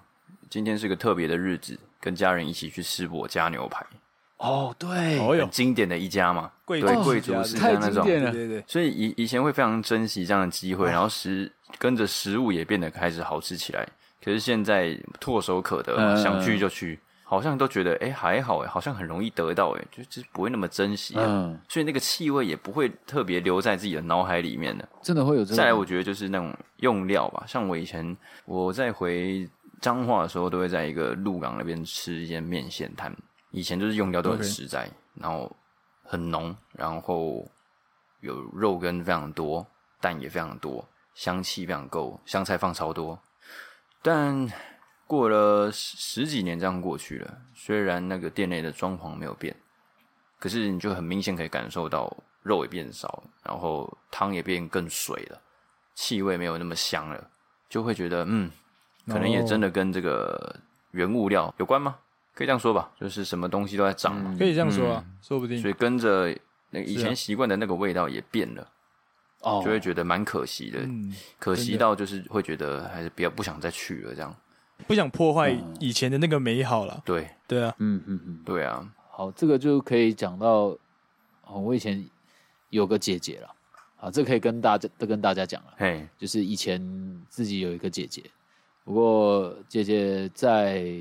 [SPEAKER 3] 今天是个特别的日子，跟家人一起去吃我家牛排，
[SPEAKER 1] 哦，对，
[SPEAKER 3] 很经典的一家嘛，贵对贵族世家那种，
[SPEAKER 1] 对
[SPEAKER 3] 对对。所以以以前会非常珍惜这样的机会，然后食跟着食物也变得开始好吃起来。可是现在唾手可得，想去就去。好像都觉得哎、欸、还好哎，好像很容易得到哎，就就不会那么珍惜啊，嗯、所以那个气味也不会特别留在自己的脑海里面的。
[SPEAKER 1] 真的会有这种。
[SPEAKER 3] 再来，我觉得就是那种用料吧，像我以前我在回彰化的时候，都会在一个鹿港那边吃一间面线摊。以前就是用料都很实在.然后很浓，然后有肉羹非常多，蛋也非常多，香气非常够，香菜放超多，但。过了十十几年，这样过去了。虽然那个店内的装潢没有变，可是你就很明显可以感受到肉也变少，然后汤也变更水了，气味没有那么香了，就会觉得嗯，可能也真的跟这个原物料有关吗？可以这样说吧，就是什么东西都在涨嘛，
[SPEAKER 2] 嗯，可以这样说啊，嗯，说不定。
[SPEAKER 3] 所以跟着那以前习惯的那个味道也变了，哦，就会觉得蛮可惜的，嗯，可惜到就是会觉得还是比较不想再去了这样。
[SPEAKER 2] 不想破坏以前的那个美好了。
[SPEAKER 3] 对
[SPEAKER 2] 对啊，
[SPEAKER 1] 嗯嗯嗯，
[SPEAKER 3] 对啊。
[SPEAKER 1] 好，这个就可以讲到哦，我以前有个姐姐了。啊，这、可以跟大家都跟大家讲了。嘿，就是以前自己有一个姐姐，不过姐姐在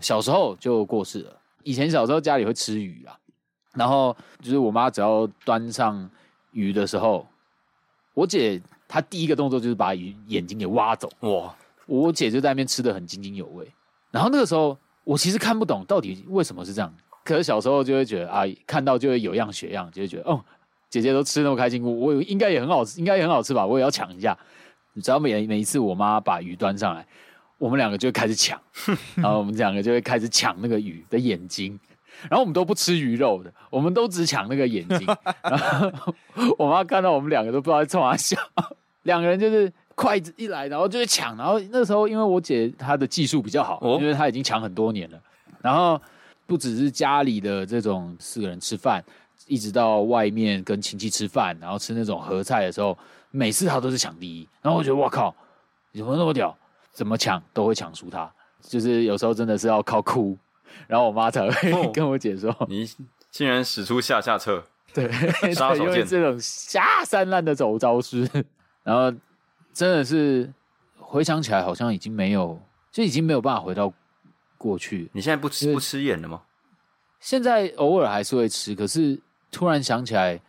[SPEAKER 1] 小时候就过世了。以前小时候家里会吃鱼啊，然后就是我妈只要端上鱼的时候，我姐她第一个动作就是把鱼眼睛给挖走。哇！我姐就在那边吃的很津津有味，然后那个时候我其实看不懂到底为什么是这样，可是小时候就会觉得啊，看到就会有样学样，就会觉得哦，姐姐都吃那么开心，我我应该也很好吃，应该也很好吃吧，我也要抢一下。你知道每每一次我妈把鱼端上来，我们两个就会开始抢，然后我们两个就会开始抢那个鱼的眼睛，然后我们都不吃鱼肉的，我们都只抢那个眼睛。然后我妈看到我们两个都不知道在冲啥笑，两个人就是。筷子一来，然后就会抢。然后那时候，因为我姐她的技术比较好，哦、因为她已经抢很多年了。然后不只是家里的这种四个人吃饭，一直到外面跟亲戚吃饭，然后吃那种合菜的时候，每次她都是抢第一。然后我觉得哇靠，怎么那么屌？怎么抢都会抢输她。就是有时候真的是要靠哭，然后我妈才会跟我姐说：“哦、
[SPEAKER 3] 你竟然使出下下策，
[SPEAKER 1] 对，杀手锏这种下三滥的走招式。”然后。真的是回想起来，好像已经没有，就已经没有办法回到过去。
[SPEAKER 3] 你现在不吃不吃盐了吗？
[SPEAKER 1] 现在偶尔还是会吃，可是突然想起来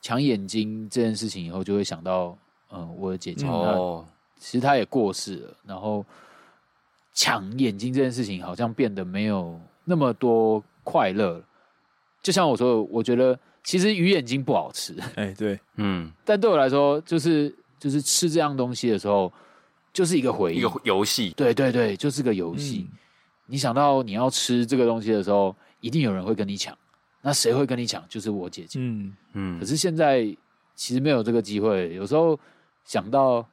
[SPEAKER 1] 抢眼睛这件事情以后，就会想到，嗯，我的姐姐哦，其实她也过世了。然后抢眼睛这件事情，好像变得没有那么多快乐。就像我说，我觉得其实鱼眼睛不好吃。
[SPEAKER 2] 哎，对，
[SPEAKER 3] 嗯，
[SPEAKER 1] 但对我来说，就是。就是吃这样东西的时候，就是一个回忆，
[SPEAKER 3] 一个游戏。
[SPEAKER 1] 对对对，就是个游戏。嗯、你想到你要吃这个东西的时候，一定有人会跟你抢。那谁会跟你抢？就是我姐姐。嗯嗯。可是现在其实没有这个机会。有时候想到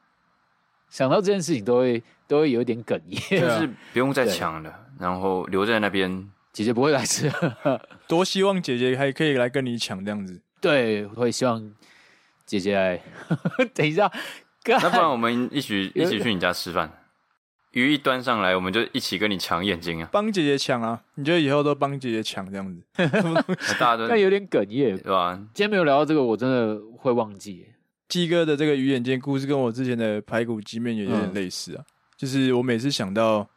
[SPEAKER 1] 想到这件事情，都会都会有点哽咽。
[SPEAKER 3] 就是不用再抢了，然后留在那边。
[SPEAKER 1] 姐姐不会来吃。
[SPEAKER 2] 多希望姐姐还可以来跟你抢这样子。
[SPEAKER 1] 对，会希望。姐姐来，等一下，
[SPEAKER 3] 那不然我们一起一起去你家吃饭。鱼一端上来，我们就一起跟你抢眼睛啊！
[SPEAKER 2] 帮姐姐抢啊！你觉得以后都帮姐姐抢这样子？
[SPEAKER 3] 大家都
[SPEAKER 1] 但有点哽咽，
[SPEAKER 3] 对吧？
[SPEAKER 1] 今天没有聊到这个，我真的会忘记。
[SPEAKER 2] 鸡哥的这个鱼眼睛故事跟我之前的排骨鸡面有点类似啊。嗯、就是我每次想到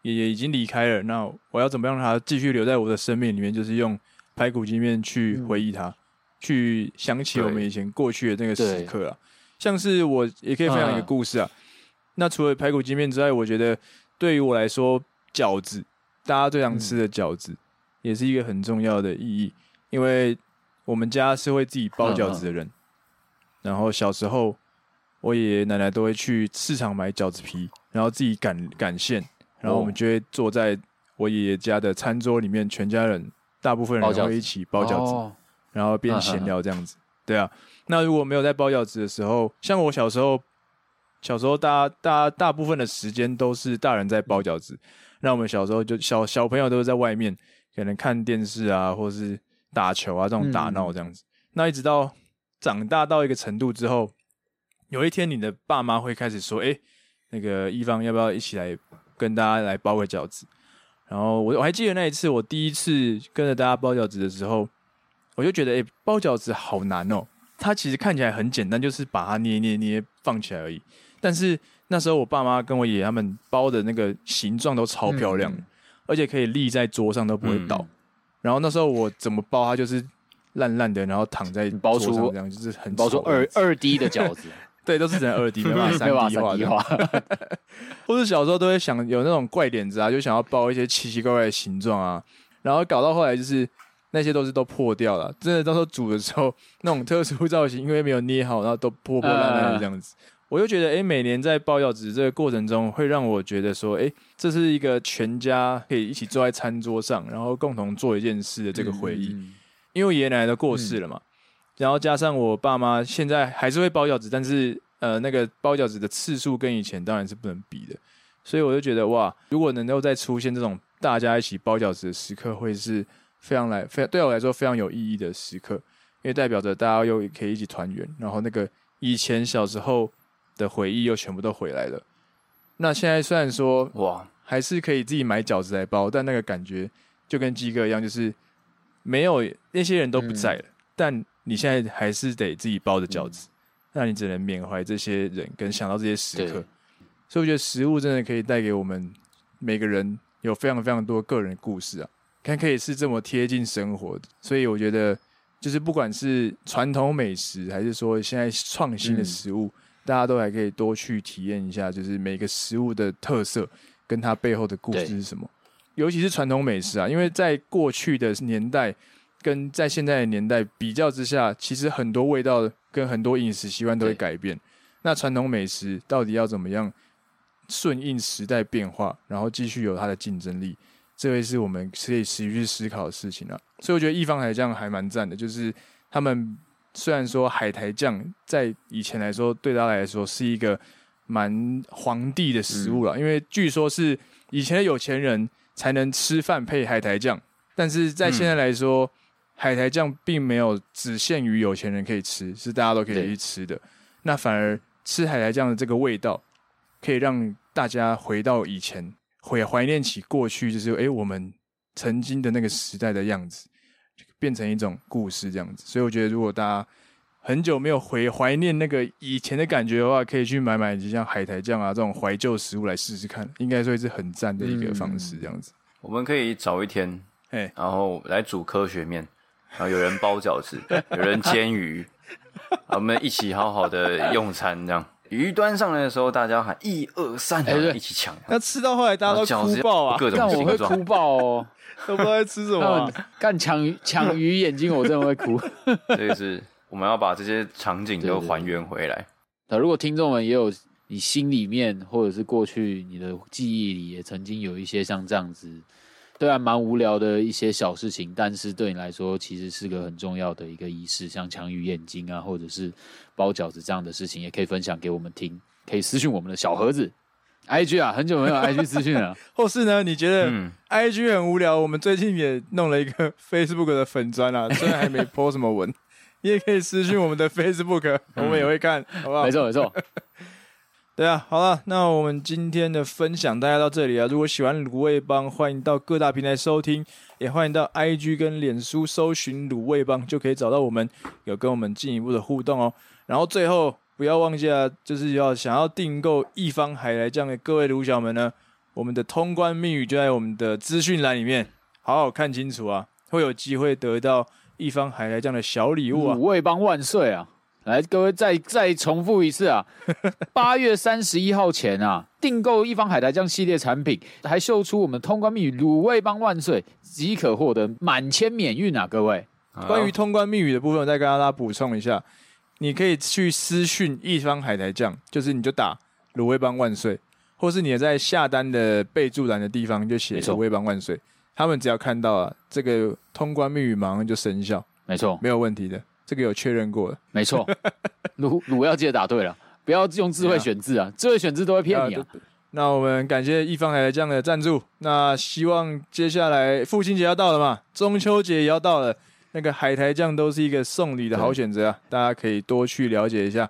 [SPEAKER 2] 爷爷已经离开了，那我要怎么样让他继续留在我的生命里面？就是用排骨鸡面去回忆他。嗯去想起我们以前过去的那个时刻啊，像是我也可以分享一个故事啊。那除了排骨鸡面之外，我觉得对于我来说，饺子，大家最常吃的饺子，也是一个很重要的意义。因为我们家是会自己包饺子的人，然后小时候我爷爷奶奶都会去市场买饺子皮，然后自己擀擀馅，然后我们就会坐在我爷爷家的餐桌里面，全家人大部分人会一起包饺子。然后变闲聊这样子，对啊。那如果没有在包饺子的时候，像我小时候，小时候大大大部分的时间都是大人在包饺子，那我们小时候就小小朋友都是在外面，可能看电视啊，或是打球啊这种打闹这样子。那一直到长大到一个程度之后，有一天你的爸妈会开始说：“哎，那个一方要不要一起来跟大家来包个饺子？”然后我我还记得那一次，我第一次跟着大家包饺子的时候，我就觉得，哎、欸，包饺子好难哦。它其实看起来很简单，就是把它捏捏捏放起来而已。但是那时候我爸妈跟我爷爷他们包的那个形状都超漂亮，嗯、而且可以立在桌上都不会倒。嗯、然后那时候我怎么包它就是烂烂的，然后躺在桌上这样，就是很
[SPEAKER 1] 包出二二 D 的饺子。
[SPEAKER 2] 对，都是只能二 D，没办法三 D 化。或者小时候都会想有那种怪点子啊，就想要包一些奇奇怪怪的形状啊，然后搞到后来就是那些都是都破掉了。真的到时候煮的时候，那种特殊造型，因为没有捏好，然后都破破烂烂的这样子。呃、我就觉得，哎，每年在包饺子这个过程中，会让我觉得说，哎，这是一个全家可以一起坐在餐桌上，然后共同做一件事的这个回忆。嗯、因为我爷爷奶奶都过世了嘛。嗯然后加上我爸妈现在还是会包饺子，但是呃，那个包饺子的次数跟以前当然是不能比的，所以我就觉得哇，如果能够再出现这种大家一起包饺子的时刻，会是非常来非对我来说非常有意义的时刻，因为代表着大家又可以一起团圆，然后那个以前小时候的回忆又全部都回来了。那现在虽然说哇，还是可以自己买饺子来包，但那个感觉就跟鸡哥一样，就是没有那些人都不在了，嗯、但。你现在还是得自己包着饺子，嗯、那你只能缅怀这些人，跟想到这些时刻。所以我觉得食物真的可以带给我们每个人有非常非常多个人故事啊，看可以是这么贴近生活的。所以我觉得，就是不管是传统美食，还是说现在创新的食物，嗯、大家都还可以多去体验一下，就是每个食物的特色跟它背后的故事是什么。尤其是传统美食啊，因为在过去的年代。跟在现在的年代比较之下，其实很多味道跟很多饮食习惯都会改变。那传统美食到底要怎么样顺应时代变化，然后继续有它的竞争力？这位是我们可以持续去思考的事情啊。所以我觉得一方海酱还蛮赞的，就是他们虽然说海苔酱在以前来说对他来说是一个蛮皇帝的食物了，嗯、因为据说是以前的有钱人才能吃饭配海苔酱，但是在现在来说。嗯海苔酱并没有只限于有钱人可以吃，是大家都可以去吃的。那反而吃海苔酱的这个味道，可以让大家回到以前，会怀念起过去，就是诶我们曾经的那个时代的样子，变成一种故事这样子。所以我觉得，如果大家很久没有回怀念那个以前的感觉的话，可以去买买就像海苔酱啊这种怀旧食物来试试看，应该说是很赞的一个方式这样子。
[SPEAKER 3] 嗯、我们可以找一天，哎，然后来煮科学面。然后有人包饺子，有人煎鱼，我们一起好好的用餐，这样鱼端上来的时候，大家喊一二三，然后一起抢。
[SPEAKER 2] 那吃到后来，大家都哭爆啊！
[SPEAKER 1] 各种我会哭爆哦，
[SPEAKER 2] 都不知道在吃什么。
[SPEAKER 1] 干抢鱼抢鱼眼睛，我真的会哭。
[SPEAKER 3] 所以是我们要把这些场景都还原回来。
[SPEAKER 1] 那如果听众们也有你心里面，或者是过去你的记忆里，也曾经有一些像这样子。对啊，蛮无聊的一些小事情，但是对你来说，其实是个很重要的一个仪式，像抢鱼眼睛啊，或者是包饺子这样的事情，也可以分享给我们听，可以私讯我们的小盒子，IG 啊，很久没有 IG 私讯了。
[SPEAKER 2] 或是呢，你觉得 IG 很无聊，我们最近也弄了一个 Facebook 的粉砖啊，虽然还没 po 什么文，你也可以私讯我们的 Facebook，我们也会看，好不好？
[SPEAKER 1] 没错，没错。
[SPEAKER 2] 对啊，好了，那我们今天的分享大概到这里啊。如果喜欢卤味帮，欢迎到各大平台收听，也欢迎到 IG 跟脸书搜寻卤味帮，就可以找到我们，有跟我们进一步的互动哦。然后最后不要忘记啊，就是要想要订购一方海苔酱的各位卤小们呢，我们的通关密语就在我们的资讯栏里面，好好看清楚啊，会有机会得到一方海苔酱的小礼物啊。
[SPEAKER 1] 卤味帮万岁啊！来，各位再再重复一次啊！八月三十一号前啊，订购一方海苔酱系列产品，还秀出我们通关密语“卤味帮万岁”，即可获得满千免运啊！各位，
[SPEAKER 2] 关于通关密语的部分，我再跟大家补充一下，你可以去私讯一方海苔酱，就是你就打“卤味帮万岁”，或是你在下单的备注栏的地方就写“卤味帮万岁”，他们只要看到啊，这个通关密语马上就生效，
[SPEAKER 1] 没错，
[SPEAKER 2] 没有问题的。这个有确认过了，
[SPEAKER 1] 没错。鲁鲁要记得打对了，不要用智慧选字啊，智慧选字都会骗你啊。
[SPEAKER 2] 那我们感谢一方海苔酱的赞助。那希望接下来父亲节要到了嘛，中秋节也要到了，那个海苔酱都是一个送礼的好选择啊，大家可以多去了解一下。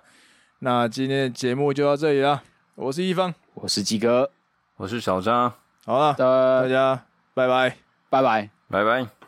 [SPEAKER 2] 那今天的节目就到这里了，我是一方，
[SPEAKER 1] 我是鸡哥，
[SPEAKER 3] 我是小张，
[SPEAKER 2] 好了，大家。拜拜，
[SPEAKER 1] 拜拜，
[SPEAKER 3] 拜拜。